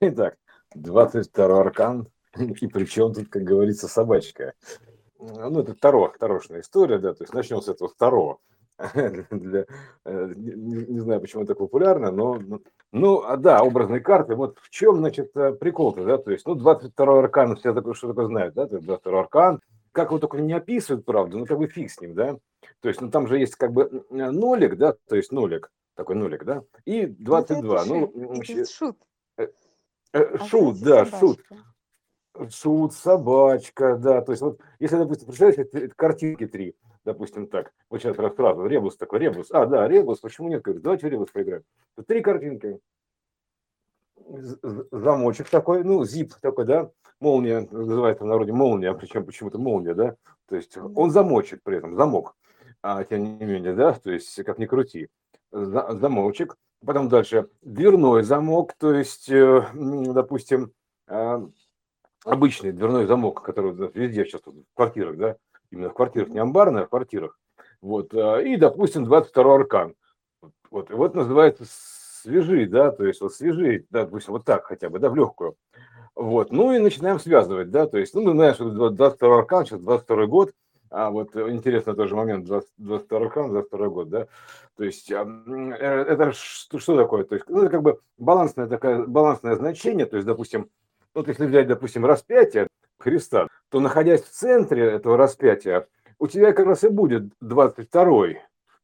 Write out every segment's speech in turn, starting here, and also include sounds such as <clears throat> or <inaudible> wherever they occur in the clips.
Итак, 22 аркан, и причем тут, как говорится, собачка. Ну, это Таро, тарошная история, да, то есть начнем с этого второго. Для, э, не, не знаю, почему это популярно, но, ну, а, да, образные карты. Вот в чем, значит, э, прикол-то, да, то есть, ну, 22 аркан, все такое, что такое знают, да, 22 аркан, как его только не описывают, правда, ну, как бы фиг с ним, да, то есть, ну, там же есть как бы нолик, да, то есть нолик, такой нолик, да, и 22, ну, ну это шут. Э, э, шут, да, шут. Шут, собачка, да, то есть вот, если, допустим, представляете, это картинки три, допустим, так, вот сейчас рассказываю, ребус такой, ребус, а, да, ребус, почему нет, говорю, давайте ребус поиграем. Три картинки, замочек такой, ну, зип такой, да, молния, называется в народе молния, причем почему-то молния, да, то есть он замочек при этом, замок, а тем не менее, да, то есть как ни крути, замочек, потом дальше. Дверной замок, то есть, э, допустим, а, обычный дверной замок, который везде сейчас в квартирах, да, именно в квартирах, не амбарные, а в квартирах, вот, а, и, допустим, 22 аркан, вот, вот называется свежи, да, то есть вот свежи, да, допустим, вот так хотя бы, да, в легкую, вот, ну и начинаем связывать, да, то есть, ну, мы знаем, что 22 аркан, сейчас 22 год, а вот интересно тоже момент, 22 аркан, 22 год, да, то есть э, это что, что такое, то есть, ну, это как бы балансное такое, балансное значение, то есть, допустим, вот если взять, допустим, распятие Христа, то находясь в центре этого распятия, у тебя как раз и будет 22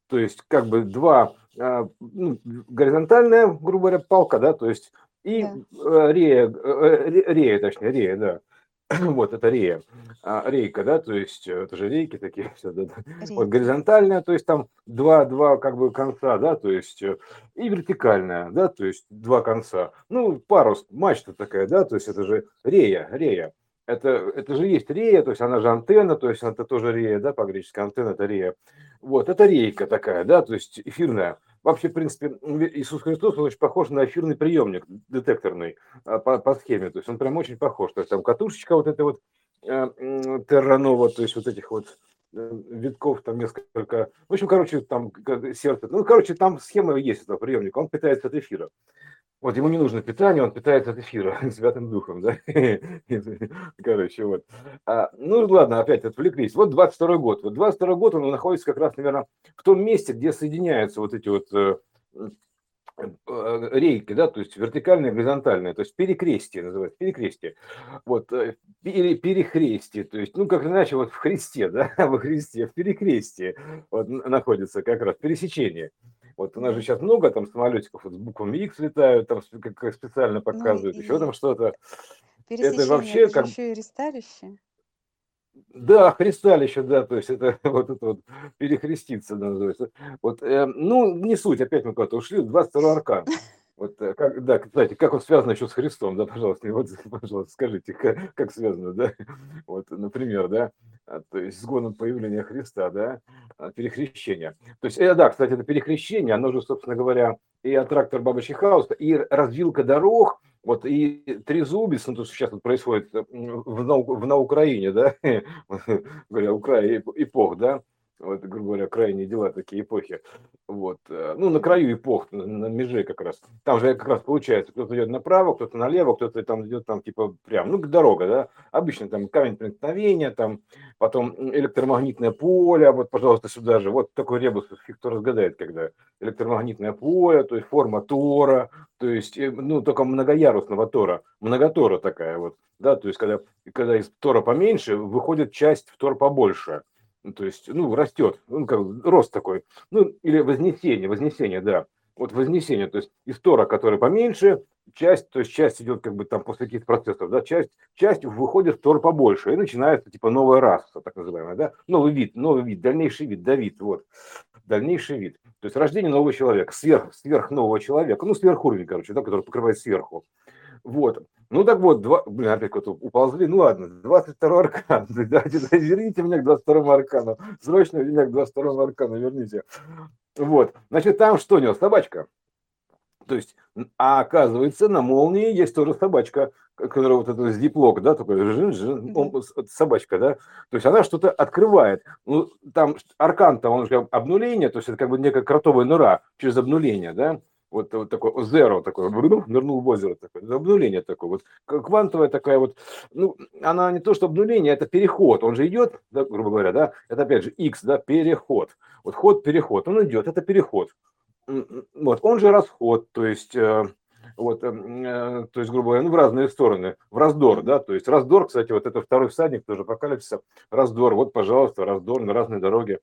то есть как бы два, а, ну, горизонтальная, грубо говоря, палка, да, то есть и да. Э, рея, э, рея, точнее, рея, да. <laughs> Вот, это рея. А, рейка, да, то есть э, это же рейки такие. <laughs> Все, да, да. Вот горизонтальная, то есть там два, два как бы конца, да, то есть и вертикальная, да, то есть два конца. Ну, парус, мачта такая, да, то есть это же рея, рея. Это, это же есть рея, то есть она же антенна, то есть это тоже рея, да, по-гречески антенна это рея. Вот, это рейка такая, да, то есть эфирная. Вообще, в принципе, Иисус Христос, он очень похож на эфирный приемник детекторный а, по, по схеме. То есть он прям очень похож. То есть там катушечка вот эта вот э, терранова, то есть вот этих вот э, витков там несколько. В общем, короче, там сердце. Ну, короче, там схема есть этого приемника. Он питается от эфира. Вот ему не нужно питание, он питается от эфира, <laughs> святым духом, да? <laughs> Короче, вот. А, ну, ладно, опять отвлеклись. Вот 22 год. Вот 22 год он находится как раз, наверное, в том месте, где соединяются вот эти вот э, э, рейки, да, то есть вертикальная, горизонтальная, то есть перекрестие называется, перекрестие, вот, э, пере, перехрестие, то есть, ну, как иначе, вот в Христе, да, <laughs> во Христе, в перекрестии вот находится как раз пересечение. Вот у нас же сейчас много там самолетиков вот с буквами X летают, там как, специально показывают, ну, еще там что-то. Это вообще это как... еще и ресталище. Да, христалище, да, то есть это <laughs> вот это вот перехреститься называется. Вот, э, ну, не суть, опять мы куда-то ушли, 22 аркан. Вот, э, как, да, кстати, как он связан еще с Христом, да, пожалуйста, вот, <laughs> пожалуйста, скажите, как, как связано, да, <laughs> вот, например, да, а, то есть с годом появления Христа, да, а, перехрещение. То есть, э, да, кстати, это перехрещение, оно же, собственно говоря, и аттрактор Бабочий Хаус, и развилка дорог, вот и трезубец, ну, то, что сейчас вот происходит э, в, на, в, на Украине, да, <laughs> говоря, Украина эпох, да, вот, грубо говоря, крайние дела, такие эпохи. Вот. Э, ну, на краю эпох, на, на меже как раз. Там же как раз получается, кто-то идет направо, кто-то налево, кто-то там идет там типа прям, ну, дорога, да. Обычно там камень преткновения, там потом электромагнитное поле, вот, пожалуйста, сюда же. Вот такой ребус, кто разгадает, когда электромагнитное поле, то есть форма тора, то есть, э, ну, только многоярусного тора, многотора такая вот, да, то есть, когда, когда из тора поменьше, выходит часть в тор побольше то есть, ну, растет, ну, как рост такой, ну, или вознесение, вознесение, да, вот вознесение, то есть из Тора, который поменьше, часть, то есть часть идет как бы там после каких-то процессов, да, часть, часть выходит в Тор побольше, и начинается типа новая раса, так называемая, да, новый вид, новый вид, дальнейший вид, Давид, вот, дальнейший вид, то есть рождение нового человека, сверх, сверх нового человека, ну, сверхуровень, короче, да, который покрывает сверху, вот, ну так вот, два, блин, опять куда-то уползли. Ну ладно, 22 аркан. <laughs> Давайте, верните меня к 22 аркану. Срочно меня к 22 аркану верните. Вот. Значит, там что у него? Собачка. То есть, а оказывается, на молнии есть тоже собачка, которая вот это диплок, да, такой жин, жин, собачка, да. То есть она что-то открывает. Ну, там аркан-то, он же обнуление, то есть это как бы некая кротовая нора через обнуление, да. Вот, вот такой zero такой, нырнул, в озеро такое, обнуление такое, вот квантовая такая вот, ну, она не то что обнуление, это переход, он же идет, да, грубо говоря, да, это опять же x, да, переход, вот ход, переход, он идет, это переход, вот, он же расход, то есть, э, вот, эм, э, то есть, грубо говоря, ну, в разные стороны, в раздор, да, то есть раздор, кстати, вот это второй всадник тоже апокалипсиса, раздор, вот, пожалуйста, раздор на разные дороги,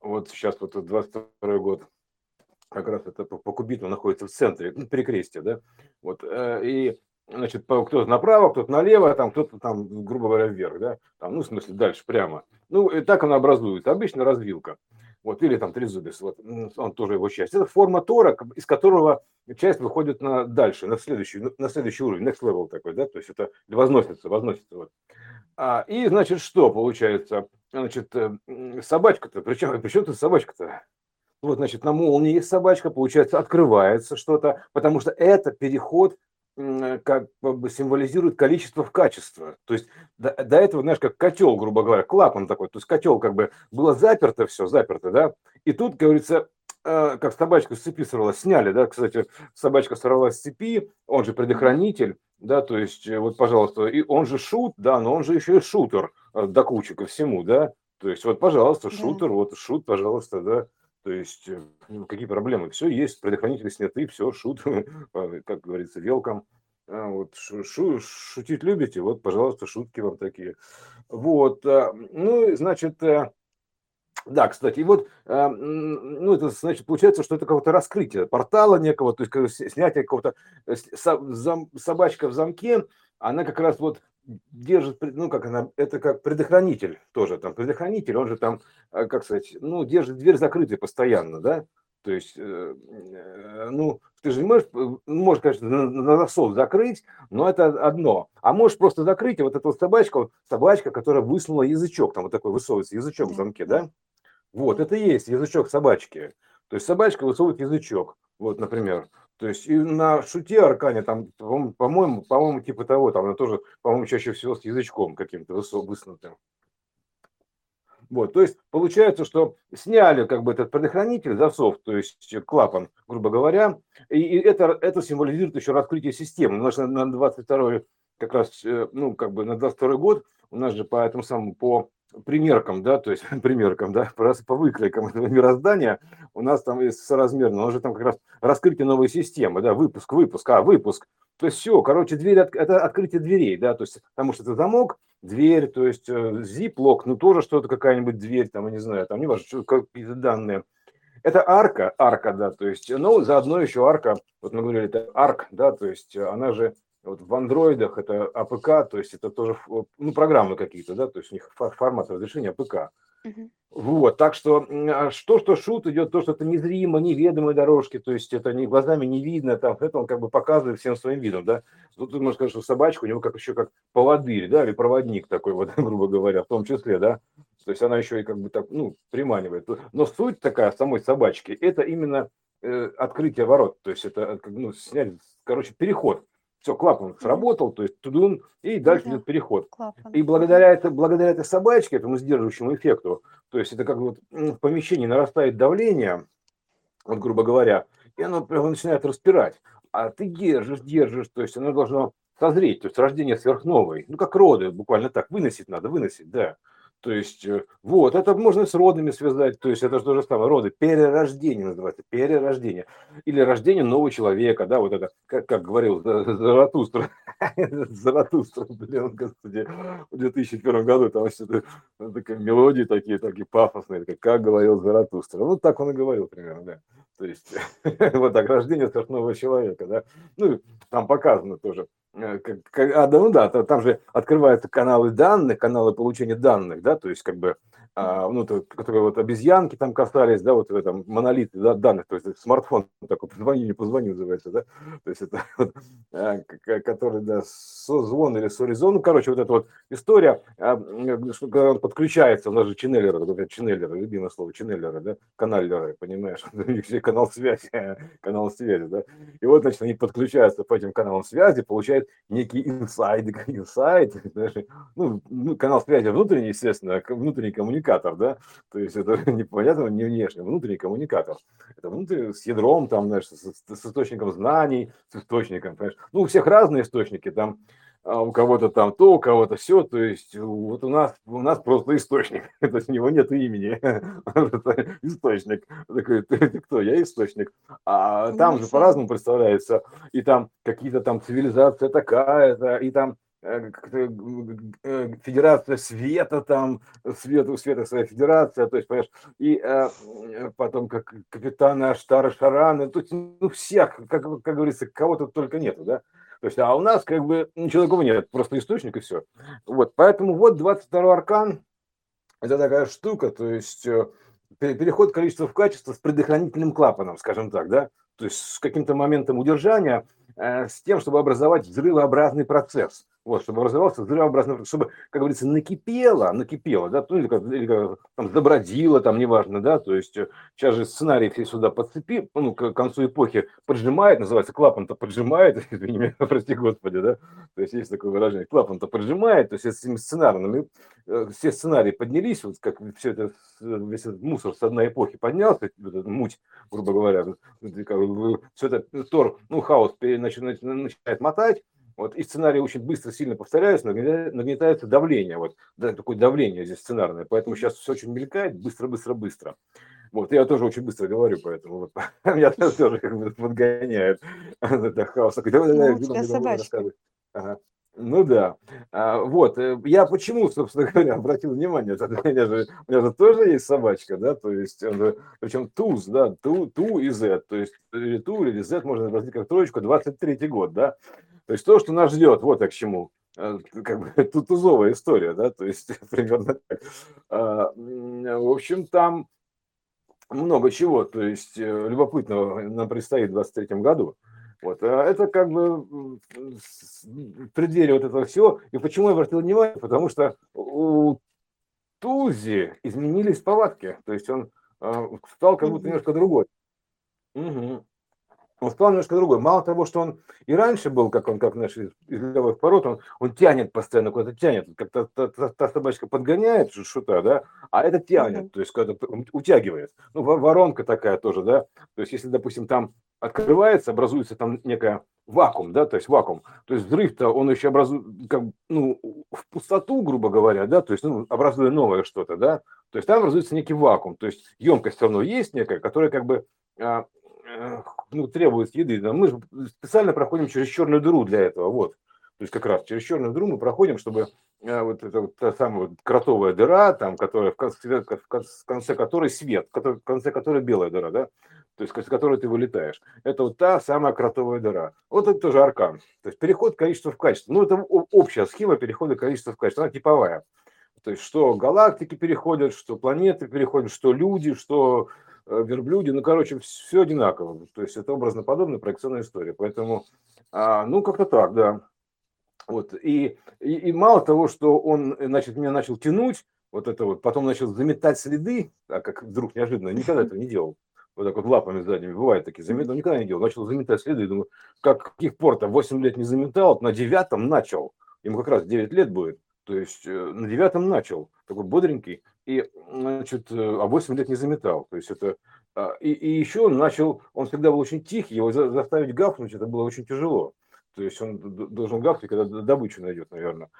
вот сейчас вот 22 год, как раз это по, по кубиту находится в центре, ну, перекрестие, да, вот, э, и, значит, кто-то направо, кто-то налево, там, кто-то там, грубо говоря, вверх, да, там, ну, в смысле, дальше, прямо, ну, и так она образуется, обычно развилка, вот, или там трезубец, вот, он тоже его часть. Это форма тора, из которого часть выходит на дальше, на следующий, на следующий уровень, next level такой, да, то есть это возносится, возносится, вот. А, и, значит, что получается? Значит, э, собачка-то, причем, причем тут собачка-то? Вот, значит, на молнии собачка, получается, открывается что-то, потому что это переход как бы символизирует количество в качество. То есть до, до этого, знаешь, как котел, грубо говоря, клапан такой. То есть котел как бы было заперто все, заперто, да. И тут, говорится, э, как собачка с цепи сорвалась, сняли, да, кстати, собачка сорвалась с цепи, он же предохранитель, да, то есть э, вот, пожалуйста, и он же шут, да, но он же еще и шутер э, до кучи ко всему, да. То есть вот, пожалуйста, шутер, да. вот шут, пожалуйста, да. То есть, э, ну, какие проблемы? Все есть, предохранители сняты, все, шут, <laughs> как говорится, велком. А, вот, шу, шутить любите, вот, пожалуйста, шутки вам такие. Вот, а, ну, значит, э, да, кстати, и вот, ну, это значит, получается, что это какое-то раскрытие портала некого, то есть снятие какого-то э, собачка в замке, она как раз вот держит, ну как она, это как предохранитель тоже, там предохранитель, он же там, э, как сказать, ну держит дверь закрытой постоянно, да, то есть, э, э, ну, ты же не можешь, можешь, конечно, на засов закрыть, но это одно. А можешь просто закрыть, и вот эта вот собачка, собачка, которая высунула язычок, там вот такой высовывается язычок в замке, да? Вот, это и есть язычок собачки. То есть собачка высовывает язычок, вот, например. То есть и на шуте аркане там, по-моему, по-моему, типа того, там она тоже, по-моему, чаще всего с язычком каким-то высунутым. Вот, то есть получается, что сняли как бы этот предохранитель, засов, то есть клапан, грубо говоря, и, и это, это символизирует еще раскрытие системы. У нас на, на 22 как раз, э, ну, как бы на 22 год у нас же по этому самому, по примеркам, да, то есть <laughs> примеркам, да, по выкройкам этого мироздания у нас там соразмерно, у нас же там как раз раскрытие новой системы, да, выпуск, выпуск, а, выпуск, то есть все, короче, дверь, это открытие дверей, да, то есть потому что это замок, дверь, то есть э, ну тоже что-то, какая-нибудь дверь, там, я не знаю, там не важно, какие-то данные. Это арка, арка, да, то есть, ну, заодно еще арка, вот мы говорили, это арк, да, то есть она же вот в андроидах это APK, то есть это тоже ну, программы какие-то, да, то есть у них формат разрешения APK. Угу. Вот, так что а что, что шут идет, то, что это незримо, неведомые дорожки, то есть это не, глазами не видно, там, это он как бы показывает всем своим видом, да. Тут можешь сказать, что собачка у него как еще как поводырь, да, или проводник такой вот, <laughs> грубо говоря, в том числе, да. То есть она еще и как бы так, ну, приманивает. Но суть такая самой собачки, это именно э, открытие ворот, то есть это, ну, снять, короче, переход все, клапан сработал, то есть тудун, и дальше идет переход. Клапан. И благодаря, это, благодаря этой собачке, этому сдерживающему эффекту, то есть это как вот в помещении нарастает давление, вот грубо говоря, и оно прямо начинает распирать. А ты держишь, держишь, то есть оно должно созреть, то есть рождение сверхновой, ну как роды, буквально так, выносить надо, выносить, да. То есть, э, вот, это можно с родами связать, то есть это же то же самое, роды, перерождение называется, перерождение. Или рождение нового человека, да, вот это, как, как говорил Заратустра, <laughs> Заратустра, блин, господи, в 2001 году там все такие мелодии такие, такие пафосные, как, говорил Заратустра. Вот так он и говорил примерно, да. То есть, <laughs> вот так, рождение сверхнового человека, да. Ну, там показано тоже, как, а, ну да, там же открываются каналы данных, каналы получения данных, да, то есть как бы а, ну, то, которые вот обезьянки там касались, да, вот в этом монолите да, данных, то есть смартфон <laughs> такой, позвони, не позвони называется, да, то есть это <laughs> вот, а, который, да, созвон или соризон, ну, короче, вот эта вот история, а, когда он подключается, у нас же ченнелеры, ченнелеры, любимое слово, ченнелеры, да, каналеры, понимаешь, <laughs> у них все канал связи, канал связи, да, и вот, значит, они подключаются по этим каналам связи, получают некий инсайд, инсайд, ну, ну, канал связи внутренний, естественно, внутренний коммуникации, коммуникатор, да, то есть это <laughs> непонятно, не внешний, внутренний коммуникатор. Это внутренний, с ядром, там, знаешь, с, с источником знаний, с источником, понимаешь. Ну, у всех разные источники, там, а у кого-то там то, у кого-то все, то есть вот у нас, у нас просто источник, <laughs> то есть у него нет имени, <laughs> источник, такой, ты, ты кто, я источник, а там же по-разному представляется, и там какие-то там цивилизация такая-то, и там федерация света там, свет у света своя федерация, то есть, понимаешь, и э, потом как капитаны Аштара Шараны, то есть, ну, всех, как, как говорится, кого-то только нету, да, то есть, а у нас как бы ничего такого нет, просто источник и все. Вот, поэтому вот 22 аркан, это такая штука, то есть э, переход количества в качество с предохранительным клапаном, скажем так, да, то есть с каким-то моментом удержания, э, с тем, чтобы образовать взрывообразный процесс вот, чтобы развивался взрывообразно, чтобы, как говорится, накипело, накипело, да, ну, или, как, или как, там, забродило, там, неважно, да, то есть э, сейчас же сценарий все сюда подцепи, ну, к концу эпохи поджимает, называется, клапан-то поджимает, <laughs> извини меня, прости господи, да, то есть есть такое выражение, клапан-то поджимает, то есть с этими сценарными, э, все сценарии поднялись, вот как все это, весь этот мусор с одной эпохи поднялся, вот эта муть, грубо говоря, все это, Тор, ну, хаос начинает мотать, вот, и сценарии очень быстро, сильно повторяются, нагнетается давление, вот, да, такое давление здесь сценарное, поэтому сейчас все очень мелькает, быстро, быстро, быстро. Вот, я тоже очень быстро говорю, поэтому вот, <laughs> меня тоже как бы подгоняет <laughs> это хаос. Ну, у тебя собачка. Ага. Ну да. А, вот. Э, я почему, собственно <laughs> говоря, обратил внимание, у меня же, у меня же тоже есть собачка, да, то есть, причем туз, да, ту, ту и z, то есть или ту, или z можно разделить как троечку, 23 год, да. То есть то, что нас ждет, вот к чему. Э, как бы <laughs> тузовая история, да, то есть <laughs> примерно так. А, в общем, там много чего, то есть э, любопытного нам предстоит в 2023 году. Вот. А это как бы в преддверии вот этого всего. И почему я обратил внимание? Потому что у Тузи изменились повадки. То есть он э, стал как будто немножко другой. Угу он стал немножко другой. Мало того, что он и раньше был, как он, как наш из левых пород, он, он тянет постоянно, куда-то тянет. Как та, та, та, та собачка подгоняет шута, да, а это тянет, mm-hmm. то есть когда-то утягивает. Ну, воронка такая тоже, да. То есть если, допустим, там открывается, образуется там некая вакуум, да, то есть вакуум. То есть взрыв-то он еще образует, как, ну, в пустоту, грубо говоря, да, то есть, ну, образуя новое что-то, да. То есть там образуется некий вакуум, то есть емкость все равно есть некая, которая как бы а, ну, требует еды. Но мы специально проходим через черную дыру для этого. Вот. То есть как раз через черную дыру мы проходим, чтобы э, вот эта вот та самая вот кротовая дыра, там, которая в конце, в конце которой свет, в конце которой белая дыра, да, то есть с которой ты вылетаешь. Это вот та самая кротовая дыра. Вот это тоже аркан. То есть переход количества в качество. Ну, это общая схема перехода количества в качество, она типовая. То есть что галактики переходят, что планеты переходят, что люди, что Э, верблюди, ну, короче, все одинаково. То есть это образно подобная проекционная история. Поэтому, а, ну, как-то так, да. Вот. И, и, и мало того, что он, значит, меня начал тянуть, вот это вот, потом начал заметать следы, а как вдруг неожиданно, никогда этого не делал. Вот так вот лапами задними, бывает такие, заметал, никогда не делал. Начал заметать следы, думаю, как каких пор там 8 лет не заметал, на девятом начал. Ему как раз 9 лет будет. То есть э, на девятом начал, такой бодренький, и, значит, э, а 8 лет не заметал. То есть это... А, и, и еще он начал, он всегда был очень тихий, его заставить гавкнуть, это было очень тяжело. То есть он должен гавкнуть, когда добычу найдет, наверное.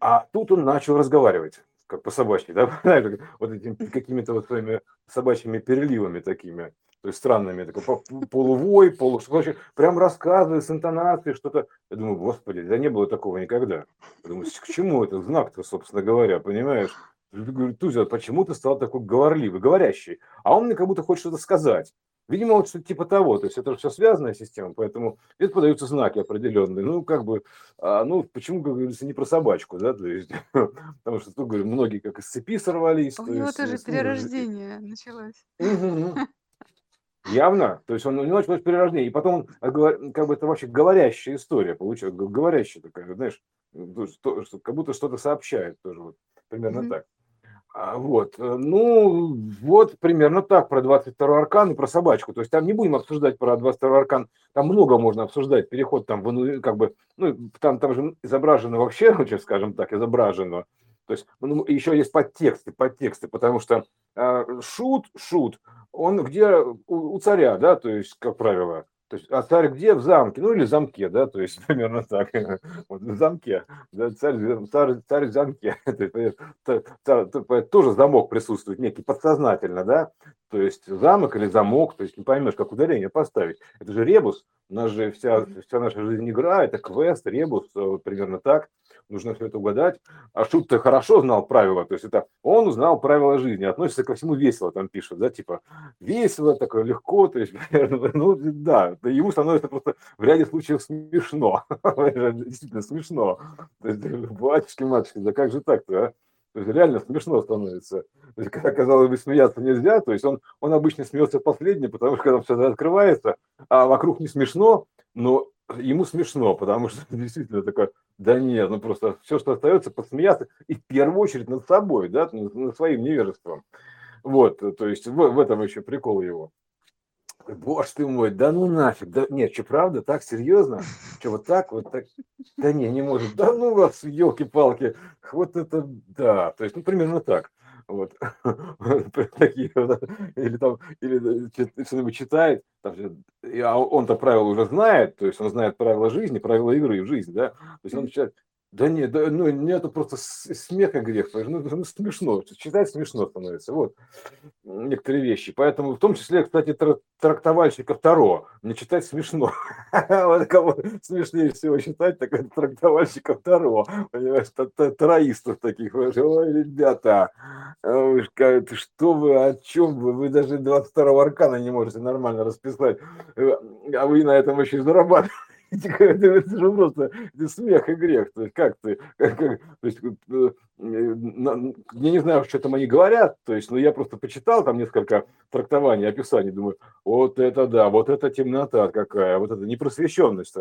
А тут он начал разговаривать, как по собачьи, да, <laughs> вот этими какими-то вот своими собачьими переливами такими то есть странными, такой полувой, полу, короче, прям рассказывает с интонацией что-то. Я думаю, господи, да не было такого никогда. Я думаю, к чему это знак-то, собственно говоря, понимаешь? Говорю, Тузя, почему ты стал такой говорливый, говорящий? А он мне как будто хочет что-то сказать. Видимо, вот что-то типа того. То есть это все связанная система, поэтому это подаются знаки определенные. Ну, как бы, а, ну, почему, как говорится, не про собачку, да, то есть, <laughs> потому что, тут, говорю, многие как из цепи сорвались. У него тоже перерождение началось. <laughs> Явно, то есть он у него началось перерождение, и потом он, как бы это вообще говорящая история получается, говорящая такая, знаешь, что, как будто что-то сообщает тоже, вот, примерно mm-hmm. так. А, вот, э, ну, вот примерно так про 22 аркан и про собачку. То есть там не будем обсуждать про 22 аркан, там много можно обсуждать, переход там, как бы, ну, там, там же изображено вообще, скажем так, изображено. То есть ну, еще есть подтексты, подтексты, потому что э, шут, шут, он где у, у царя, да, то есть, как правило, то есть, а царь где? В замке, ну или в замке, да, то есть <laughs> примерно так. Вот, в замке, да, царь, царь, царь в замке. <laughs> Тоже замок присутствует некий подсознательно, да, то есть замок или замок, то есть не поймешь, как ударение поставить. Это же ребус, у нас же вся, вся наша жизнь игра, это квест, ребус, э, примерно так нужно все это угадать. А Шут-то хорошо знал правила, то есть это он узнал правила жизни, относится ко всему весело, там пишут, да, типа весело, такое легко, то есть, <laughs> ну да, ему становится просто в ряде случаев смешно, <laughs> действительно смешно. То есть, <laughs> батюшки, матушки, да как же так-то, а? То есть реально смешно становится. То есть, когда, казалось бы, смеяться нельзя, то есть он, он обычно смеется последний, потому что когда все открывается, а вокруг не смешно, но ему смешно, потому что <laughs> действительно такое, да нет, ну просто все, что остается, посмеяться, и в первую очередь над собой, да, над своим невежеством. Вот, то есть в, в этом еще прикол его. Боже ты мой, да ну нафиг, да нет, что правда, так серьезно? Что вот так, вот так? Да не, не может, да ну вас, елки-палки, вот это, да, то есть, ну примерно так вот, <laughs> такие, или там, или э, что-нибудь читает, там, а он-то правила уже знает, то есть он знает правила жизни, правила игры в жизнь, да, то есть он читает, да нет, да, ну, это просто смех и грех, ну, ну, смешно, читать смешно становится, вот, некоторые вещи. Поэтому, в том числе, кстати, трактовальщика Таро, мне читать смешно. <laughs> Вот кого смешнее всего читать, так это трактовальщиков Таро, понимаешь, тароистов таких. Ой, ребята, что вы, о чем вы, вы даже 22 аркана не можете нормально расписать, э, а вы на этом еще зарабатываете. <laughs> Это же просто смех и грех. То есть как ты, <laughs> как, как, то есть, э, я не знаю, что там они говорят, то есть, но я просто почитал там несколько трактований, описаний, думаю, вот это да, вот это темнота какая, вот это непросвещенность.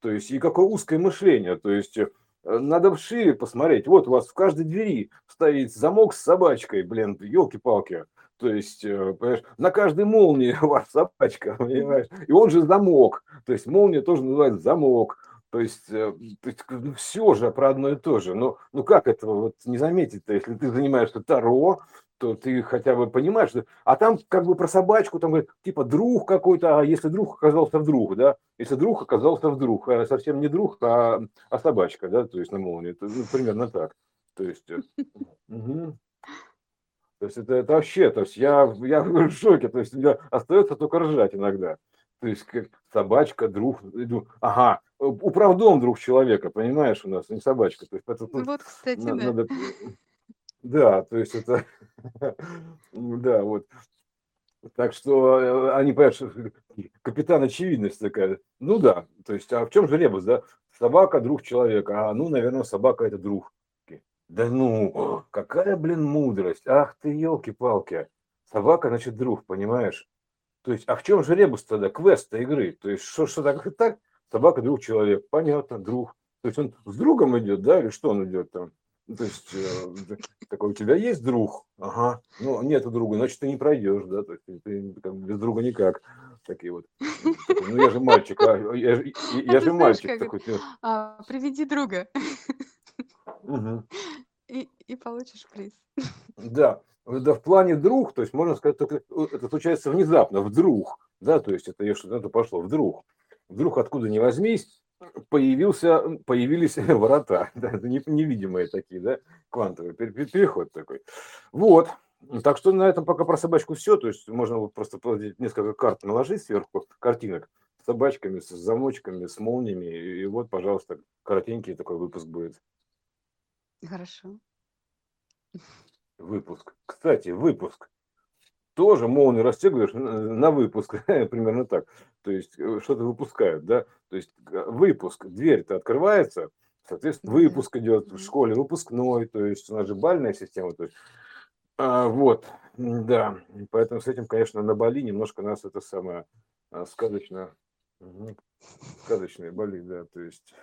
То есть, и какое узкое мышление, то есть, э, надо шире посмотреть. Вот у вас в каждой двери стоит замок с собачкой, блин, елки-палки. То есть, э, понимаешь, на каждой молнии <laughs> у вас собачка, понимаешь? И он же замок. То есть молния тоже называется замок. То есть, э, то есть ну, все же про одно и то же. Ну, ну как этого вот не заметить-то, если ты занимаешься Таро, то ты хотя бы понимаешь, что... а там как бы про собачку, там говорит, типа друг какой-то, а если друг оказался вдруг, да, если друг оказался вдруг, а совсем не друг, а, а собачка, да, то есть на молнии, это, ну, примерно так. То есть, <laughs> угу. То есть это, это вообще, то есть я, я <laughs> в шоке, то есть мне остается только ржать иногда. То есть как собачка, друг, иду, ага, управдом друг человека, понимаешь, у нас не собачка. То есть это, ну, вот, кстати, да. Надо, да, то есть это, <laughs> да, вот. Так что э, они, понимаешь, капитан очевидность такая. Ну да, то есть, а в чем же ребус, да? Собака друг человека, а ну, наверное, собака это друг. Да ну, какая, блин, мудрость. Ах ты, елки-палки. Собака, значит, друг, понимаешь? То есть, а в чем же ребус тогда, квест игры? То есть, что, что так, так? Собака, друг, человек. Понятно, друг. То есть, он с другом идет, да, или что он идет там? То есть, э, <laughs> такой, у тебя есть друг? Ага. Ну, нету друга, значит, ты не пройдешь, да, то есть, ты, как, без друга никак. Такие вот. Ну, я же мальчик, а, я, я, я же мальчик такой. А, приведи друга. <laughs> И, и получишь приз. Да. Да, в плане друг, то есть можно сказать, только это случается внезапно, вдруг, да, то есть это что-то пошло вдруг. Вдруг откуда ни возьмись, появился, появились <laughs> ворота, да, это невидимые такие, да, квантовый переход такой. Вот, так что на этом пока про собачку все, то есть можно просто несколько карт наложить сверху, картинок с собачками, с замочками, с молниями, и вот, пожалуйста, коротенький такой выпуск будет. Хорошо. Выпуск. Кстати, выпуск. Тоже молнию расстегиваешь на выпуск, <laughs> примерно так. То есть э, что-то выпускают, да? То есть выпуск, дверь-то открывается, соответственно, выпуск идет в школе, выпускной, то есть у нас же бальная система, то есть а, вот, да, поэтому с этим, конечно, на Бали немножко нас это самое а, сказочно, сказочные Бали, да, то есть,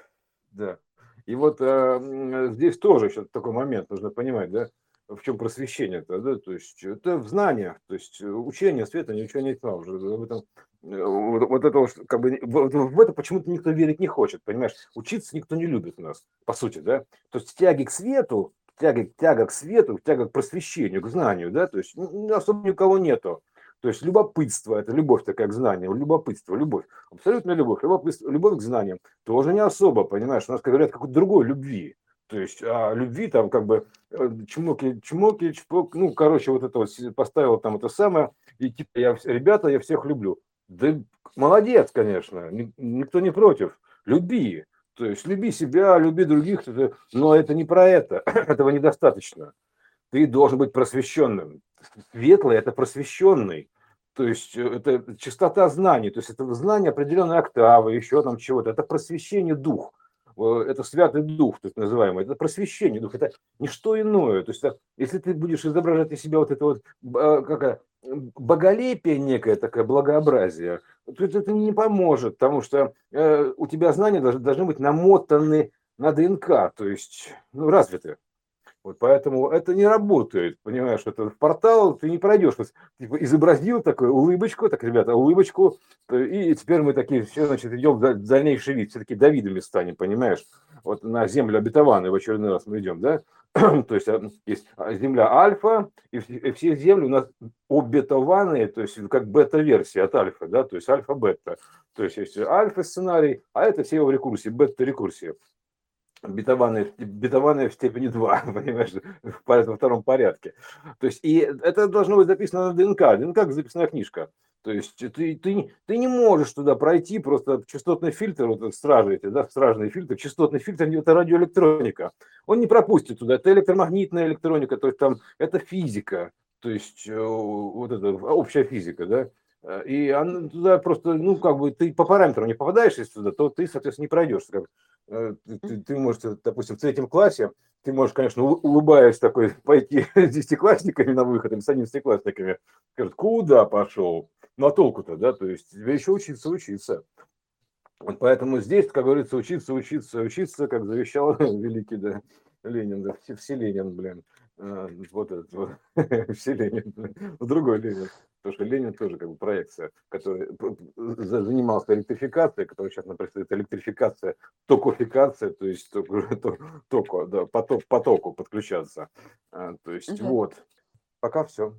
да. И вот э, здесь тоже еще такой момент нужно понимать, да, в чем просвещение-то, да, то есть это в знаниях, то есть учение света, не учение тьма, уже в этом, э, вот, вот это вот, как бы, в, в это почему-то никто верить не хочет, понимаешь, учиться никто не любит у нас, по сути, да, то есть тяги к свету, тяга, тяга к свету, тяга к просвещению, к знанию, да, то есть ну, особо никого нету. То есть любопытство, это любовь такая к знанию, любопытство, любовь, абсолютно любовь, любопытство, любовь к знаниям, тоже не особо, понимаешь, у нас, говорят, какой-то другой любви. То есть а любви там как бы э, чмоки, чмоки, чпок, ну, короче, вот это вот поставил там это самое, и типа, я, ребята, я всех люблю. Да молодец, конечно, никто не против, люби, то есть люби себя, люби других, но это не про это, <clears throat> этого недостаточно. Ты должен быть просвещенным. Светлый – это просвещенный. То есть э, это чистота знаний, то есть это знание определенной октавы, еще там чего-то. Это просвещение дух, это святый дух, так называемый, это просвещение дух, это не что иное. То есть если ты будешь изображать из себя вот это вот какая, боголепие некое такое, благообразие, то это не поможет, потому что э, у тебя знания должны, должны быть намотаны на ДНК, то есть ну, развиты. Вот поэтому это не работает, понимаешь, это портал ты не пройдешь. Вот, типа, изобразил такую улыбочку, так, ребята, улыбочку, и теперь мы такие все, значит, идем в дальнейший вид, все-таки Давидами станем, понимаешь? Вот на землю обетованную в очередной раз мы идем, да? <clears throat> то есть а, есть а, земля альфа, и все земли у нас обетованные, то есть как бета-версия от альфа, да, то есть альфа-бета. То есть есть альфа-сценарий, а это все его рекурсии, бета-рекурсия битованные, битованные в степени 2, <laughs> понимаешь, во втором порядке. То есть, и это должно быть записано на ДНК. ДНК как записная книжка. То есть ты, ты, ты не можешь туда пройти, просто частотный фильтр, вот стражи эти, да, стражный фильтр, частотный фильтр, это радиоэлектроника. Он не пропустит туда, это электромагнитная электроника, то есть там это физика, то есть э, вот это общая физика, да. И она, туда просто, ну, как бы ты по параметрам не попадаешь, если туда, то ты, соответственно, не пройдешь. Э, ты, ты можешь, допустим, в третьем классе, ты можешь, конечно, улыбаясь такой, <laughs> пойти <laughs> с десятиклассниками на выход, или с одиннадцатиклассниками, скажут, куда пошел? Ну, а толку-то, да, то есть тебе еще учиться, учиться. Вот поэтому здесь, как говорится, учиться, учиться, учиться, как завещал <laughs> великий да, Ленин, да, все Ленин, блин, вот этот вот, <laughs> все Ленин, другой Ленин. Потому что Ленин тоже как бы проекция, который занимался электрификацией, которая сейчас например, электрификация, токофикация, то есть току, <laughs> да, поток, потоку подключаться. А, то есть угу. вот, пока все.